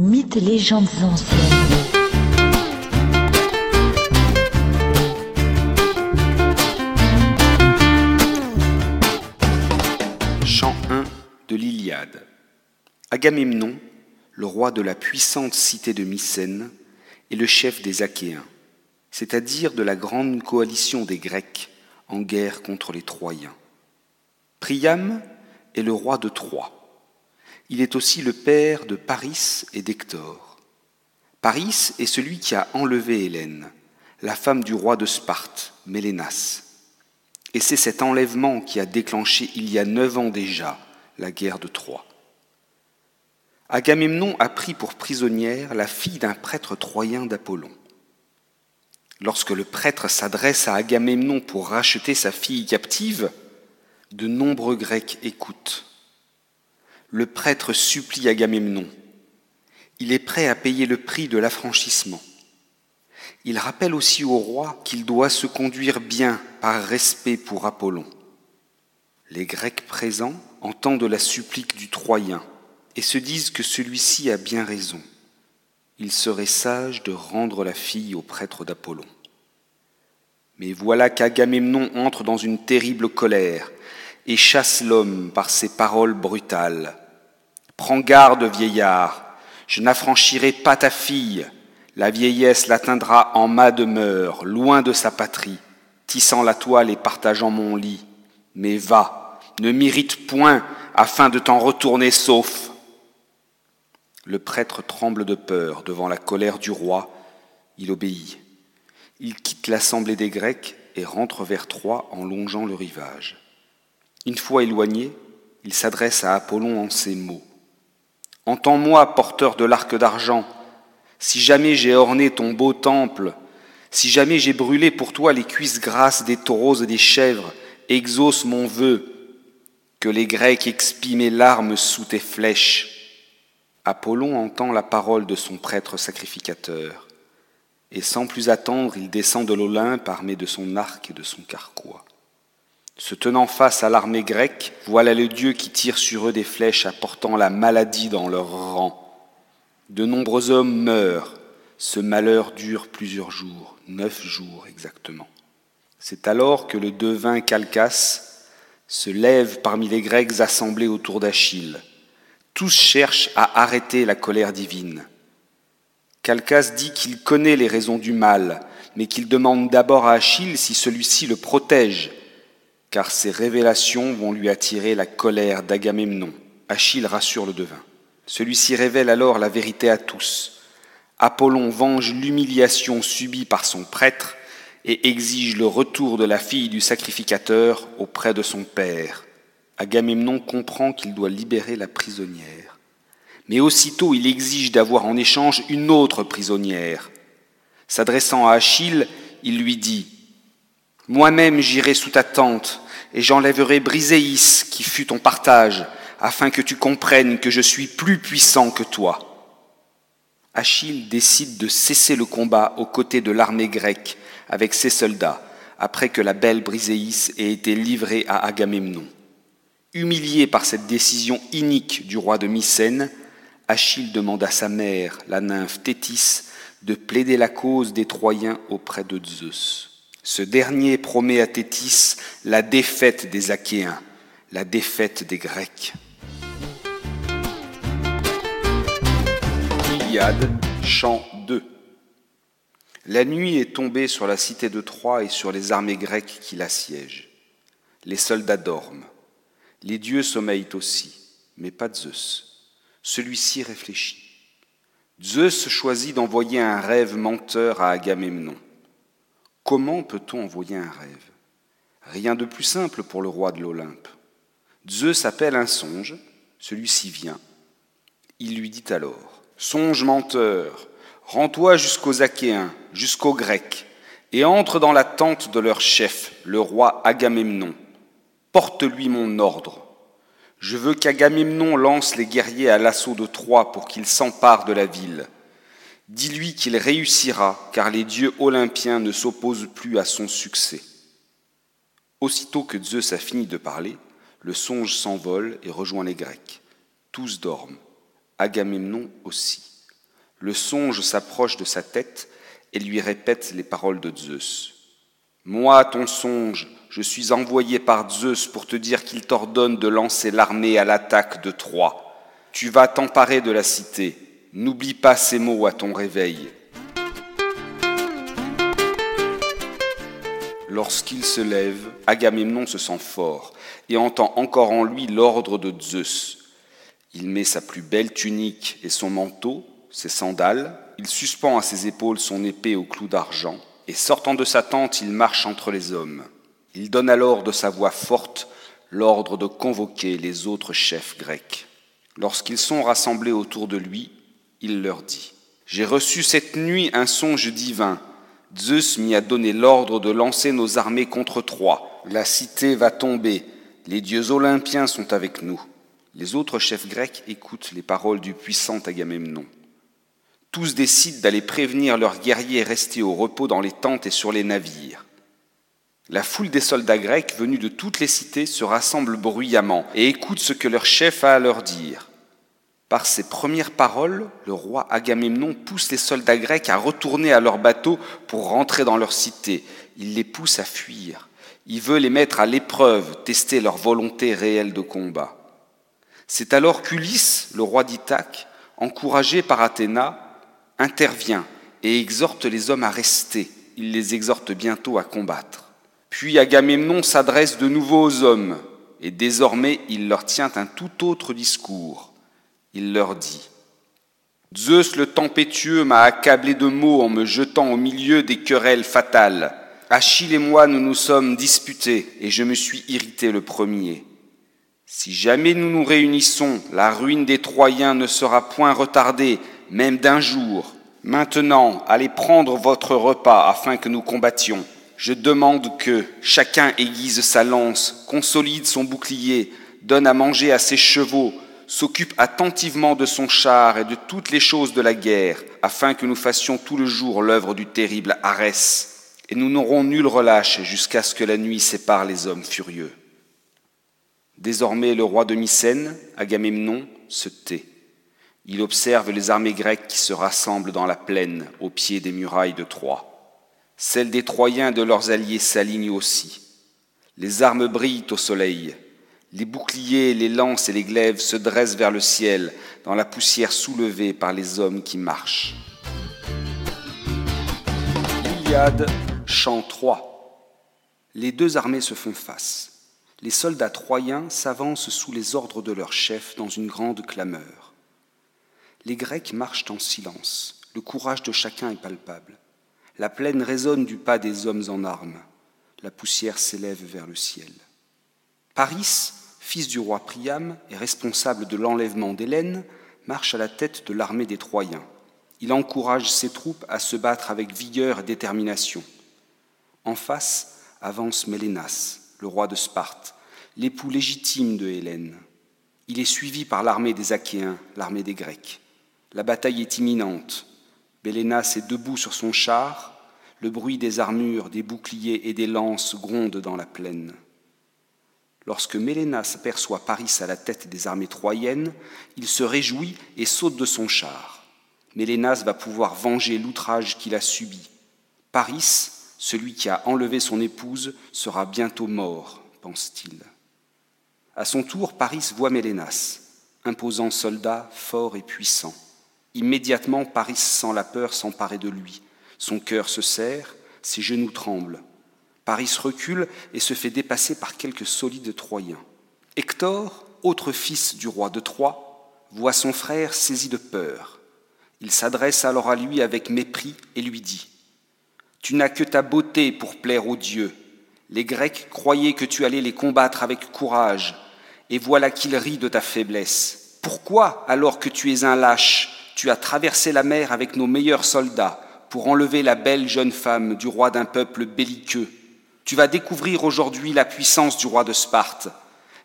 Mythes légendes anciennes. Chant 1 de l'Iliade. Agamemnon, le roi de la puissante cité de Mycène, est le chef des Achéens, c'est-à-dire de la grande coalition des Grecs en guerre contre les Troyens. Priam est le roi de Troie. Il est aussi le père de Paris et d'Hector. Paris est celui qui a enlevé Hélène, la femme du roi de Sparte, Mélénas. Et c'est cet enlèvement qui a déclenché il y a neuf ans déjà la guerre de Troie. Agamemnon a pris pour prisonnière la fille d'un prêtre troyen d'Apollon. Lorsque le prêtre s'adresse à Agamemnon pour racheter sa fille captive, de nombreux Grecs écoutent. Le prêtre supplie Agamemnon. Il est prêt à payer le prix de l'affranchissement. Il rappelle aussi au roi qu'il doit se conduire bien par respect pour Apollon. Les Grecs présents entendent la supplique du Troyen et se disent que celui-ci a bien raison. Il serait sage de rendre la fille au prêtre d'Apollon. Mais voilà qu'Agamemnon entre dans une terrible colère et chasse l'homme par ses paroles brutales. Prends garde, vieillard, je n'affranchirai pas ta fille. La vieillesse l'atteindra en ma demeure, loin de sa patrie, tissant la toile et partageant mon lit. Mais va, ne m'irrite point, afin de t'en retourner sauf. Le prêtre tremble de peur devant la colère du roi, il obéit. Il quitte l'assemblée des Grecs et rentre vers Troie en longeant le rivage. Une fois éloigné, il s'adresse à Apollon en ces mots. Entends-moi, porteur de l'arc d'argent, si jamais j'ai orné ton beau temple, si jamais j'ai brûlé pour toi les cuisses grasses des taureaux et des chèvres, exauce mon vœu, que les Grecs expient mes larmes sous tes flèches. Apollon entend la parole de son prêtre sacrificateur, et sans plus attendre, il descend de l'Olympe armé de son arc et de son carquois. Se tenant face à l'armée grecque, voilà le Dieu qui tire sur eux des flèches apportant la maladie dans leur rang. De nombreux hommes meurent. Ce malheur dure plusieurs jours, neuf jours exactement. C'est alors que le devin Calcas se lève parmi les Grecs assemblés autour d'Achille. Tous cherchent à arrêter la colère divine. Calcas dit qu'il connaît les raisons du mal, mais qu'il demande d'abord à Achille si celui-ci le protège car ces révélations vont lui attirer la colère d'Agamemnon. Achille rassure le devin. Celui-ci révèle alors la vérité à tous. Apollon venge l'humiliation subie par son prêtre et exige le retour de la fille du sacrificateur auprès de son père. Agamemnon comprend qu'il doit libérer la prisonnière. Mais aussitôt il exige d'avoir en échange une autre prisonnière. S'adressant à Achille, il lui dit moi-même j'irai sous ta tente, et j'enlèverai Briséis, qui fut ton partage, afin que tu comprennes que je suis plus puissant que toi. Achille décide de cesser le combat aux côtés de l'armée grecque avec ses soldats, après que la belle Briséis ait été livrée à Agamemnon. Humilié par cette décision inique du roi de Mycène, Achille demande à sa mère, la nymphe Thétis, de plaider la cause des Troyens auprès de Zeus. Ce dernier promet à Thétis la défaite des Achéens, la défaite des Grecs. Iliade, chant 2. La nuit est tombée sur la cité de Troie et sur les armées grecques qui l'assiègent. Les soldats dorment. Les dieux sommeillent aussi, mais pas Zeus. Celui-ci réfléchit. Zeus choisit d'envoyer un rêve menteur à Agamemnon. Comment peut-on envoyer un rêve? Rien de plus simple pour le roi de l'Olympe. Zeus appelle un songe, celui-ci vient. Il lui dit alors Songe menteur, rends-toi jusqu'aux Achéens, jusqu'aux Grecs, et entre dans la tente de leur chef, le roi Agamemnon. Porte-lui mon ordre. Je veux qu'Agamemnon lance les guerriers à l'assaut de Troie pour qu'ils s'emparent de la ville. Dis-lui qu'il réussira, car les dieux olympiens ne s'opposent plus à son succès. Aussitôt que Zeus a fini de parler, le songe s'envole et rejoint les Grecs. Tous dorment, Agamemnon aussi. Le songe s'approche de sa tête et lui répète les paroles de Zeus. Moi, ton songe, je suis envoyé par Zeus pour te dire qu'il t'ordonne de lancer l'armée à l'attaque de Troie. Tu vas t'emparer de la cité. N'oublie pas ces mots à ton réveil. Lorsqu'il se lève, Agamemnon se sent fort et entend encore en lui l'ordre de Zeus. Il met sa plus belle tunique et son manteau, ses sandales, il suspend à ses épaules son épée au clou d'argent, et sortant de sa tente, il marche entre les hommes. Il donne alors de sa voix forte l'ordre de convoquer les autres chefs grecs. Lorsqu'ils sont rassemblés autour de lui, il leur dit J'ai reçu cette nuit un songe divin. Zeus m'y a donné l'ordre de lancer nos armées contre Troie. La cité va tomber. Les dieux olympiens sont avec nous. Les autres chefs grecs écoutent les paroles du puissant Agamemnon. Tous décident d'aller prévenir leurs guerriers restés au repos dans les tentes et sur les navires. La foule des soldats grecs venus de toutes les cités se rassemble bruyamment et écoute ce que leur chef a à leur dire. Par ses premières paroles, le roi Agamemnon pousse les soldats grecs à retourner à leur bateau pour rentrer dans leur cité. Il les pousse à fuir. Il veut les mettre à l'épreuve, tester leur volonté réelle de combat. C'est alors qu'Ulysse, le roi d'Ithaque, encouragé par Athéna, intervient et exhorte les hommes à rester. Il les exhorte bientôt à combattre. Puis Agamemnon s'adresse de nouveau aux hommes, et désormais il leur tient un tout autre discours. Il leur dit Zeus le tempétueux m'a accablé de mots en me jetant au milieu des querelles fatales. Achille et moi nous nous sommes disputés, et je me suis irrité le premier. Si jamais nous nous réunissons, la ruine des Troyens ne sera point retardée, même d'un jour. Maintenant, allez prendre votre repas afin que nous combattions. Je demande que chacun aiguise sa lance, consolide son bouclier, donne à manger à ses chevaux, s'occupe attentivement de son char et de toutes les choses de la guerre, afin que nous fassions tout le jour l'œuvre du terrible Arès. Et nous n'aurons nul relâche jusqu'à ce que la nuit sépare les hommes furieux. Désormais, le roi de Mycène, Agamemnon, se tait. Il observe les armées grecques qui se rassemblent dans la plaine au pied des murailles de Troie. Celles des Troyens de leurs alliés s'alignent aussi. Les armes brillent au soleil. Les boucliers, les lances et les glaives se dressent vers le ciel dans la poussière soulevée par les hommes qui marchent. L'Iliade, chant 3. Les deux armées se font face. Les soldats troyens s'avancent sous les ordres de leur chef dans une grande clameur. Les Grecs marchent en silence. Le courage de chacun est palpable. La plaine résonne du pas des hommes en armes. La poussière s'élève vers le ciel. Paris, fils du roi Priam et responsable de l'enlèvement d'Hélène, marche à la tête de l'armée des Troyens. Il encourage ses troupes à se battre avec vigueur et détermination. En face avance Mélénas, le roi de Sparte, l'époux légitime de Hélène. Il est suivi par l'armée des Achéens, l'armée des Grecs. La bataille est imminente. Bélénas est debout sur son char. Le bruit des armures, des boucliers et des lances gronde dans la plaine. Lorsque Mélénas aperçoit Paris à la tête des armées troyennes, il se réjouit et saute de son char. Mélénas va pouvoir venger l'outrage qu'il a subi. Paris, celui qui a enlevé son épouse, sera bientôt mort, pense-t-il. À son tour, Paris voit Mélénas, imposant soldat fort et puissant. Immédiatement, Paris sent la peur s'emparer de lui. Son cœur se serre, ses genoux tremblent. Paris recule et se fait dépasser par quelques solides Troyens. Hector, autre fils du roi de Troie, voit son frère saisi de peur. Il s'adresse alors à lui avec mépris et lui dit Tu n'as que ta beauté pour plaire aux dieux. Les Grecs croyaient que tu allais les combattre avec courage, et voilà qu'ils rient de ta faiblesse. Pourquoi, alors que tu es un lâche, tu as traversé la mer avec nos meilleurs soldats pour enlever la belle jeune femme du roi d'un peuple belliqueux? Tu vas découvrir aujourd'hui la puissance du roi de Sparte.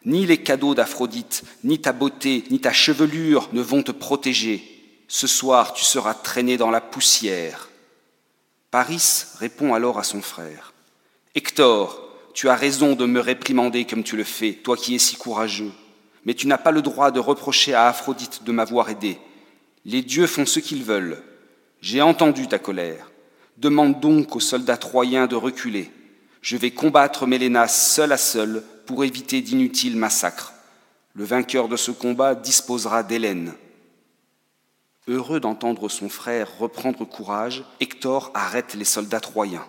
Ni les cadeaux d'Aphrodite, ni ta beauté, ni ta chevelure ne vont te protéger. Ce soir, tu seras traîné dans la poussière. Paris répond alors à son frère. Hector, tu as raison de me réprimander comme tu le fais, toi qui es si courageux, mais tu n'as pas le droit de reprocher à Aphrodite de m'avoir aidé. Les dieux font ce qu'ils veulent. J'ai entendu ta colère. Demande donc aux soldats troyens de reculer. Je vais combattre Mélénas seul à seul pour éviter d'inutiles massacres. Le vainqueur de ce combat disposera d'Hélène. Heureux d'entendre son frère reprendre courage, Hector arrête les soldats troyens.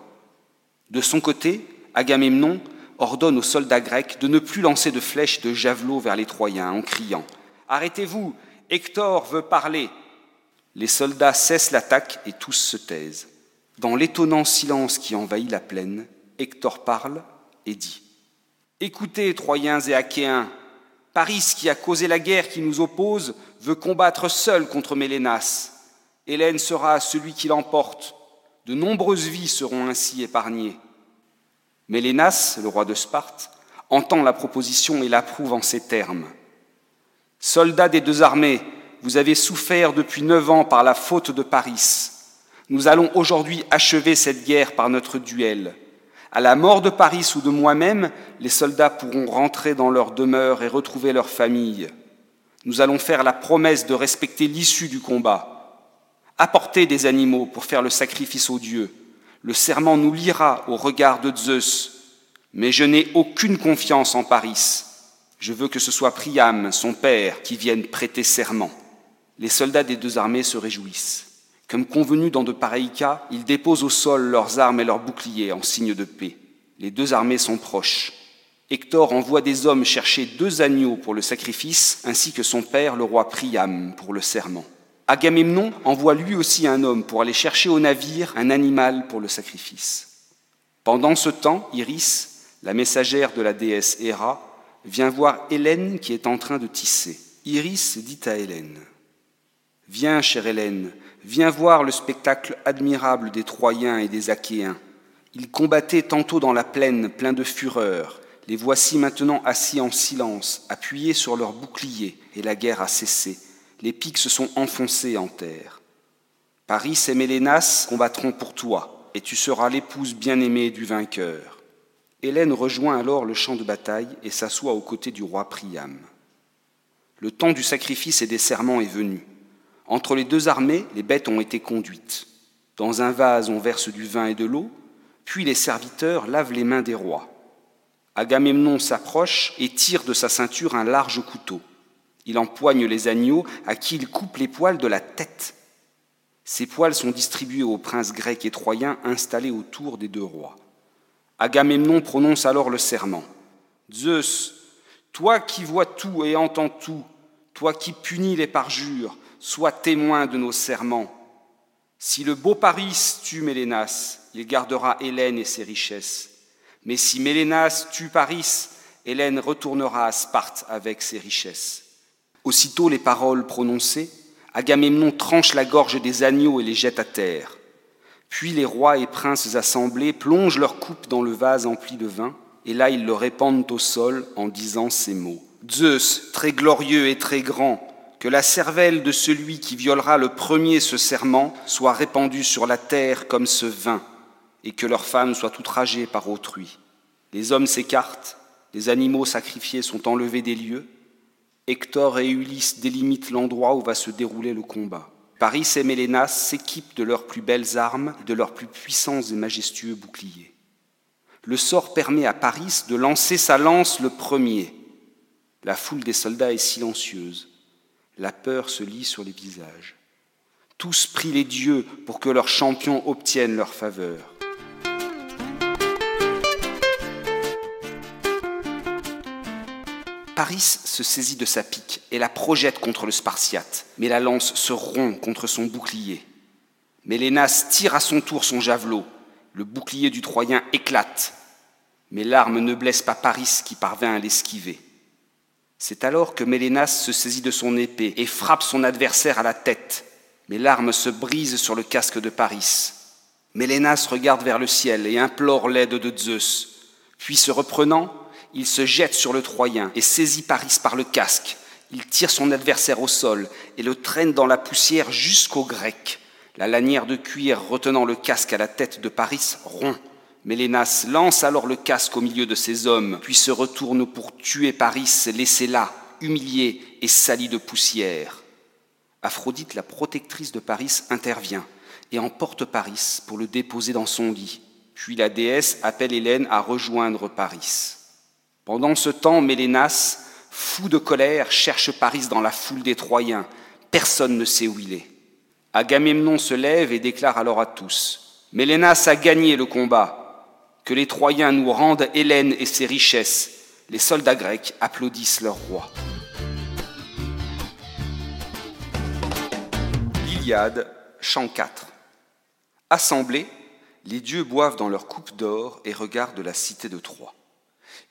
De son côté, Agamemnon ordonne aux soldats grecs de ne plus lancer de flèches de javelots vers les Troyens en criant Arrêtez-vous, Hector veut parler. Les soldats cessent l'attaque et tous se taisent. Dans l'étonnant silence qui envahit la plaine, Hector parle et dit Écoutez, Troyens et Achéens, Paris, qui a causé la guerre qui nous oppose, veut combattre seul contre Mélénas. Hélène sera celui qui l'emporte. De nombreuses vies seront ainsi épargnées. Mélénas, le roi de Sparte, entend la proposition et l'approuve en ces termes. Soldats des deux armées, vous avez souffert depuis neuf ans par la faute de Paris. Nous allons aujourd'hui achever cette guerre par notre duel. À la mort de Paris ou de moi-même, les soldats pourront rentrer dans leur demeure et retrouver leur famille. Nous allons faire la promesse de respecter l'issue du combat. Apportez des animaux pour faire le sacrifice aux dieux. Le serment nous liera au regard de Zeus. Mais je n'ai aucune confiance en Paris. Je veux que ce soit Priam, son père, qui vienne prêter serment. Les soldats des deux armées se réjouissent. Comme convenu dans de pareils cas, ils déposent au sol leurs armes et leurs boucliers en signe de paix. Les deux armées sont proches. Hector envoie des hommes chercher deux agneaux pour le sacrifice, ainsi que son père, le roi Priam, pour le serment. Agamemnon envoie lui aussi un homme pour aller chercher au navire un animal pour le sacrifice. Pendant ce temps, Iris, la messagère de la déesse Héra, vient voir Hélène qui est en train de tisser. Iris dit à Hélène Viens, chère Hélène, Viens voir le spectacle admirable des Troyens et des Achéens. Ils combattaient tantôt dans la plaine, plein de fureur. Les voici maintenant assis en silence, appuyés sur leurs boucliers, et la guerre a cessé. Les pics se sont enfoncés en terre. Paris et Mélénas combattront pour toi, et tu seras l'épouse bien-aimée du vainqueur. Hélène rejoint alors le champ de bataille et s'assoit aux côtés du roi Priam. Le temps du sacrifice et des serments est venu. Entre les deux armées, les bêtes ont été conduites. Dans un vase, on verse du vin et de l'eau, puis les serviteurs lavent les mains des rois. Agamemnon s'approche et tire de sa ceinture un large couteau. Il empoigne les agneaux à qui il coupe les poils de la tête. Ces poils sont distribués aux princes grecs et troyens installés autour des deux rois. Agamemnon prononce alors le serment. Zeus, toi qui vois tout et entends tout, toi qui punis les parjures, sois témoin de nos serments. Si le beau Paris tue Mélénas, il gardera Hélène et ses richesses. Mais si Mélénas tue Paris, Hélène retournera à Sparte avec ses richesses. Aussitôt les paroles prononcées, Agamemnon tranche la gorge des agneaux et les jette à terre. Puis les rois et princes assemblés plongent leur coupe dans le vase empli de vin, et là ils le répandent au sol en disant ces mots. Zeus, très glorieux et très grand, que la cervelle de celui qui violera le premier ce serment soit répandue sur la terre comme ce vin, et que leurs femmes soient outragées par autrui. Les hommes s'écartent, les animaux sacrifiés sont enlevés des lieux, Hector et Ulysse délimitent l'endroit où va se dérouler le combat. Paris et Mélénas s'équipent de leurs plus belles armes de leurs plus puissants et majestueux boucliers. Le sort permet à Paris de lancer sa lance le premier. La foule des soldats est silencieuse. La peur se lit sur les visages. Tous prient les dieux pour que leurs champions obtiennent leur faveur. Paris se saisit de sa pique et la projette contre le Spartiate, mais la lance se rompt contre son bouclier. Mélénas tire à son tour son javelot. Le bouclier du Troyen éclate, mais l'arme ne blesse pas Paris qui parvint à l'esquiver. C'est alors que Mélénas se saisit de son épée et frappe son adversaire à la tête. Mais l'arme se brise sur le casque de Paris. Mélénas regarde vers le ciel et implore l'aide de Zeus. Puis se reprenant, il se jette sur le Troyen et saisit Paris par le casque. Il tire son adversaire au sol et le traîne dans la poussière jusqu'au grec. La lanière de cuir retenant le casque à la tête de Paris rompt. Mélénas lance alors le casque au milieu de ses hommes, puis se retourne pour tuer Paris, laissé là, humilié et sali de poussière. Aphrodite, la protectrice de Paris, intervient et emporte Paris pour le déposer dans son lit. Puis la déesse appelle Hélène à rejoindre Paris. Pendant ce temps, Mélénas, fou de colère, cherche Paris dans la foule des Troyens. Personne ne sait où il est. Agamemnon se lève et déclare alors à tous Mélénas a gagné le combat. Que les Troyens nous rendent Hélène et ses richesses. Les soldats grecs applaudissent leur roi. L'Iliade, chant 4. Assemblés, les dieux boivent dans leur coupe d'or et regardent la cité de Troie.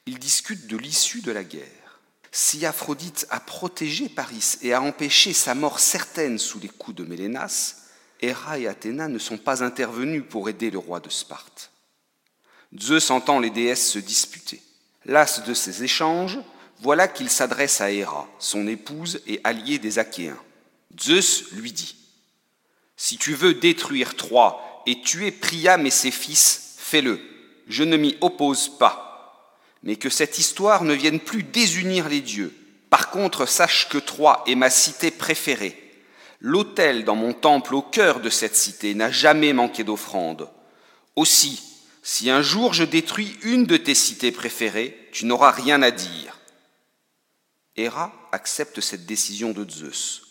Ils discutent de l'issue de la guerre. Si Aphrodite a protégé Paris et a empêché sa mort certaine sous les coups de Mélénas, Héra et Athéna ne sont pas intervenus pour aider le roi de Sparte. Zeus entend les déesses se disputer. Las de ces échanges, voilà qu'il s'adresse à Héra, son épouse et alliée des Achéens. Zeus lui dit Si tu veux détruire Troie et tuer Priam et ses fils, fais-le. Je ne m'y oppose pas. Mais que cette histoire ne vienne plus désunir les dieux. Par contre, sache que Troie est ma cité préférée. L'autel dans mon temple au cœur de cette cité n'a jamais manqué d'offrandes. Aussi, si un jour je détruis une de tes cités préférées, tu n'auras rien à dire. Héra accepte cette décision de Zeus.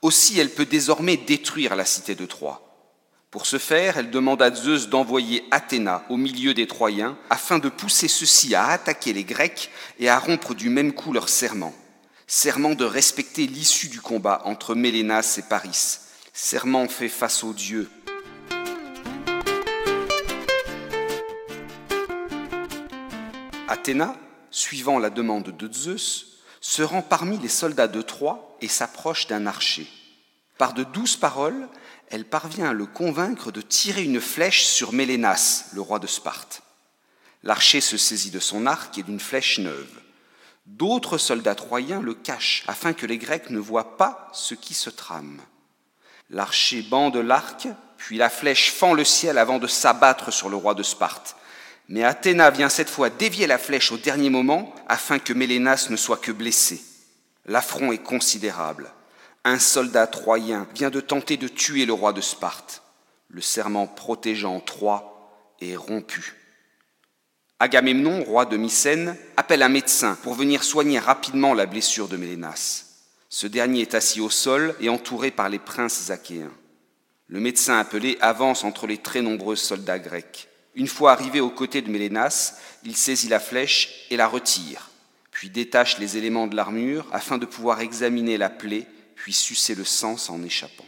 Aussi, elle peut désormais détruire la cité de Troie. Pour ce faire, elle demande à Zeus d'envoyer Athéna au milieu des Troyens afin de pousser ceux-ci à attaquer les Grecs et à rompre du même coup leur serment. Serment de respecter l'issue du combat entre Mélénas et Paris. Serment fait face aux dieux Athéna, suivant la demande de Zeus, se rend parmi les soldats de Troie et s'approche d'un archer. Par de douces paroles, elle parvient à le convaincre de tirer une flèche sur Mélénas, le roi de Sparte. L'archer se saisit de son arc et d'une flèche neuve. D'autres soldats troyens le cachent afin que les Grecs ne voient pas ce qui se trame. L'archer bande l'arc, puis la flèche fend le ciel avant de s'abattre sur le roi de Sparte. Mais Athéna vient cette fois dévier la flèche au dernier moment afin que Mélénas ne soit que blessé. L'affront est considérable. Un soldat troyen vient de tenter de tuer le roi de Sparte. Le serment protégeant Troie est rompu. Agamemnon, roi de Mycène, appelle un médecin pour venir soigner rapidement la blessure de Mélénas. Ce dernier est assis au sol et entouré par les princes achéens. Le médecin appelé avance entre les très nombreux soldats grecs. Une fois arrivé aux côtés de Mélénas, il saisit la flèche et la retire, puis détache les éléments de l'armure afin de pouvoir examiner la plaie, puis sucer le sang en échappant.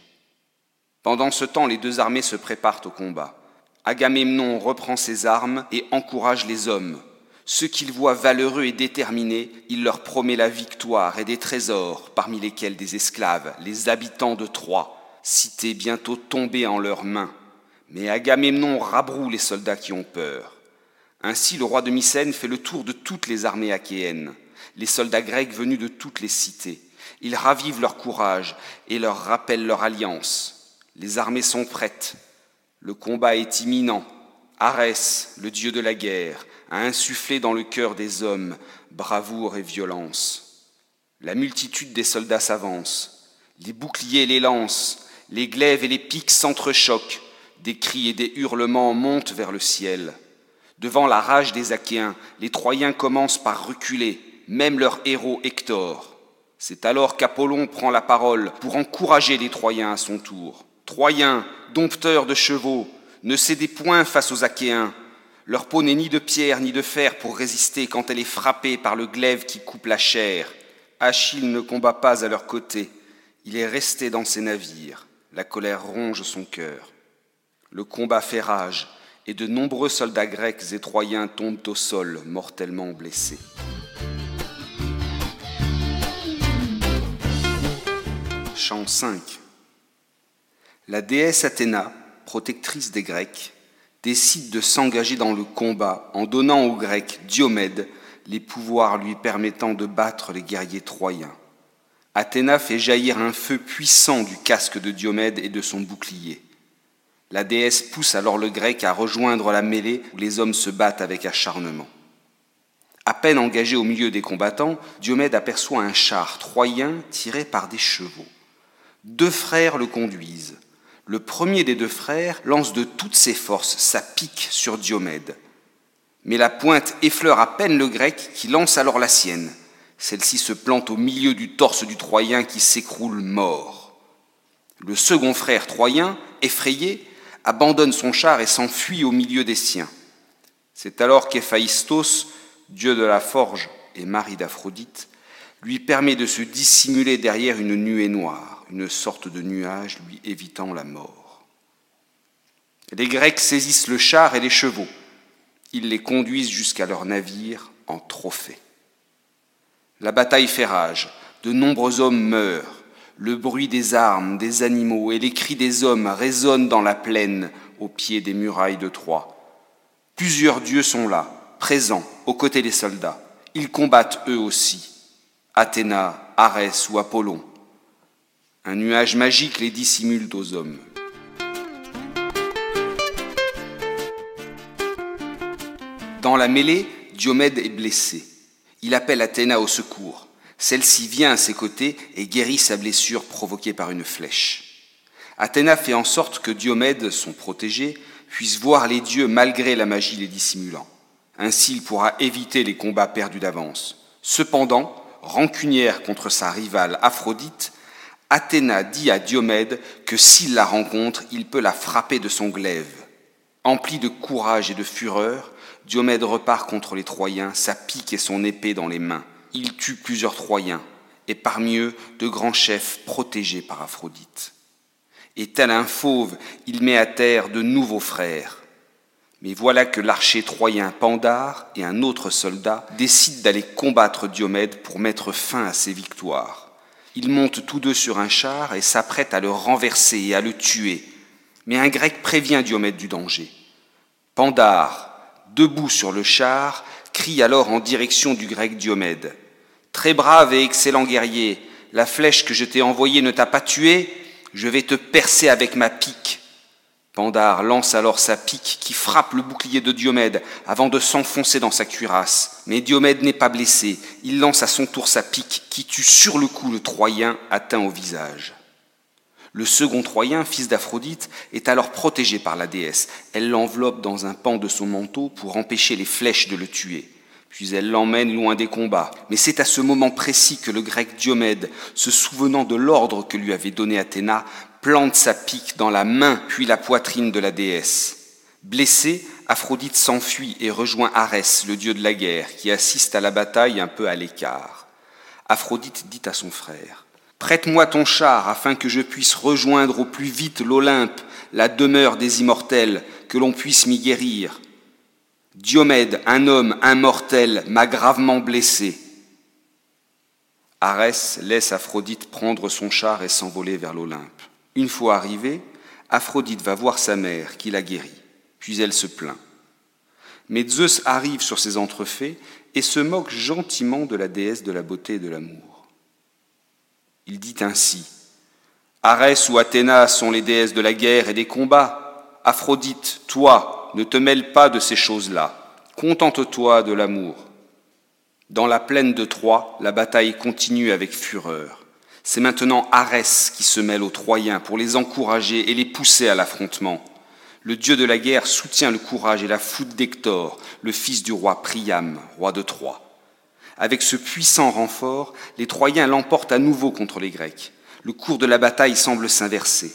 Pendant ce temps, les deux armées se préparent au combat. Agamemnon reprend ses armes et encourage les hommes. Ceux qu'il voit valeureux et déterminés, il leur promet la victoire et des trésors, parmi lesquels des esclaves, les habitants de Troie, cités bientôt tombés en leurs mains. Mais Agamemnon rabroue les soldats qui ont peur. Ainsi, le roi de Mycène fait le tour de toutes les armées achéennes, les soldats grecs venus de toutes les cités. Ils ravivent leur courage et leur rappellent leur alliance. Les armées sont prêtes. Le combat est imminent. Arès, le dieu de la guerre, a insufflé dans le cœur des hommes bravoure et violence. La multitude des soldats s'avance. Les boucliers les lances, les glaives et les piques s'entrechoquent. Des cris et des hurlements montent vers le ciel. Devant la rage des Achéens, les Troyens commencent par reculer, même leur héros Hector. C'est alors qu'Apollon prend la parole pour encourager les Troyens à son tour. Troyens, dompteurs de chevaux, ne cédez point face aux Achéens. Leur peau n'est ni de pierre ni de fer pour résister quand elle est frappée par le glaive qui coupe la chair. Achille ne combat pas à leur côté. Il est resté dans ses navires. La colère ronge son cœur. Le combat fait rage, et de nombreux soldats grecs et troyens tombent au sol, mortellement blessés. Chant 5 La déesse Athéna, protectrice des Grecs, décide de s'engager dans le combat en donnant aux Grecs Diomède les pouvoirs lui permettant de battre les guerriers troyens. Athéna fait jaillir un feu puissant du casque de Diomède et de son bouclier. La déesse pousse alors le grec à rejoindre la mêlée où les hommes se battent avec acharnement. À peine engagé au milieu des combattants, Diomède aperçoit un char troyen tiré par des chevaux. Deux frères le conduisent. Le premier des deux frères lance de toutes ses forces sa pique sur Diomède. Mais la pointe effleure à peine le grec qui lance alors la sienne. Celle-ci se plante au milieu du torse du Troyen qui s'écroule mort. Le second frère troyen, effrayé, abandonne son char et s'enfuit au milieu des siens. C'est alors qu'Héphaïstos, dieu de la forge et mari d'Aphrodite, lui permet de se dissimuler derrière une nuée noire, une sorte de nuage lui évitant la mort. Les Grecs saisissent le char et les chevaux. Ils les conduisent jusqu'à leur navire en trophée. La bataille fait rage, de nombreux hommes meurent, le bruit des armes, des animaux et les cris des hommes résonnent dans la plaine au pied des murailles de Troie. Plusieurs dieux sont là, présents, aux côtés des soldats. Ils combattent eux aussi. Athéna, Arès ou Apollon. Un nuage magique les dissimule aux hommes. Dans la mêlée, Diomède est blessé. Il appelle Athéna au secours. Celle-ci vient à ses côtés et guérit sa blessure provoquée par une flèche. Athéna fait en sorte que Diomède, son protégé, puisse voir les dieux malgré la magie les dissimulant. Ainsi il pourra éviter les combats perdus d'avance. Cependant, rancunière contre sa rivale Aphrodite, Athéna dit à Diomède que s'il la rencontre, il peut la frapper de son glaive. Empli de courage et de fureur, Diomède repart contre les Troyens, sa pique et son épée dans les mains. Il tue plusieurs Troyens, et parmi eux de grands chefs protégés par Aphrodite. Et tel un fauve, il met à terre de nouveaux frères. Mais voilà que l'archer troyen Pandare et un autre soldat décident d'aller combattre Diomède pour mettre fin à ses victoires. Ils montent tous deux sur un char et s'apprêtent à le renverser et à le tuer. Mais un grec prévient Diomède du danger. Pandare, debout sur le char, crie alors en direction du grec Diomède. Très brave et excellent guerrier, la flèche que je t'ai envoyée ne t'a pas tué, je vais te percer avec ma pique. Pandare lance alors sa pique qui frappe le bouclier de Diomède avant de s'enfoncer dans sa cuirasse. Mais Diomède n'est pas blessé, il lance à son tour sa pique qui tue sur le coup le Troyen atteint au visage. Le second Troyen, fils d'Aphrodite, est alors protégé par la déesse. Elle l'enveloppe dans un pan de son manteau pour empêcher les flèches de le tuer. Puis elle l'emmène loin des combats. Mais c'est à ce moment précis que le grec Diomède, se souvenant de l'ordre que lui avait donné Athéna, plante sa pique dans la main puis la poitrine de la déesse. Blessé, Aphrodite s'enfuit et rejoint Arès, le dieu de la guerre, qui assiste à la bataille un peu à l'écart. Aphrodite dit à son frère Prête-moi ton char afin que je puisse rejoindre au plus vite l'Olympe, la demeure des immortels, que l'on puisse m'y guérir. Diomède, un homme immortel, m'a gravement blessé. Arès laisse Aphrodite prendre son char et s'envoler vers l'Olympe. Une fois arrivée, Aphrodite va voir sa mère qui la guérit, puis elle se plaint. Mais Zeus arrive sur ses entrefaits et se moque gentiment de la déesse de la beauté et de l'amour. Il dit ainsi Arès ou Athéna sont les déesses de la guerre et des combats. Aphrodite, toi, ne te mêle pas de ces choses-là. Contente-toi de l'amour. Dans la plaine de Troie, la bataille continue avec fureur. C'est maintenant Arès qui se mêle aux Troyens pour les encourager et les pousser à l'affrontement. Le dieu de la guerre soutient le courage et la foudre d'Hector, le fils du roi Priam, roi de Troie. Avec ce puissant renfort, les Troyens l'emportent à nouveau contre les Grecs. Le cours de la bataille semble s'inverser.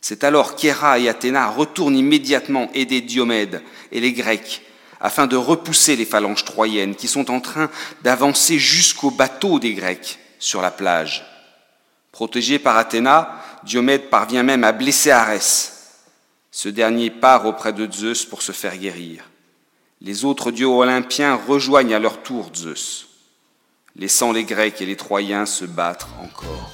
C'est alors qu'Héra et Athéna retournent immédiatement aider Diomède et les Grecs afin de repousser les phalanges troyennes qui sont en train d'avancer jusqu'au bateau des Grecs sur la plage. Protégé par Athéna, Diomède parvient même à blesser Arès. Ce dernier part auprès de Zeus pour se faire guérir. Les autres dieux olympiens rejoignent à leur tour Zeus laissant les Grecs et les Troyens se battre encore.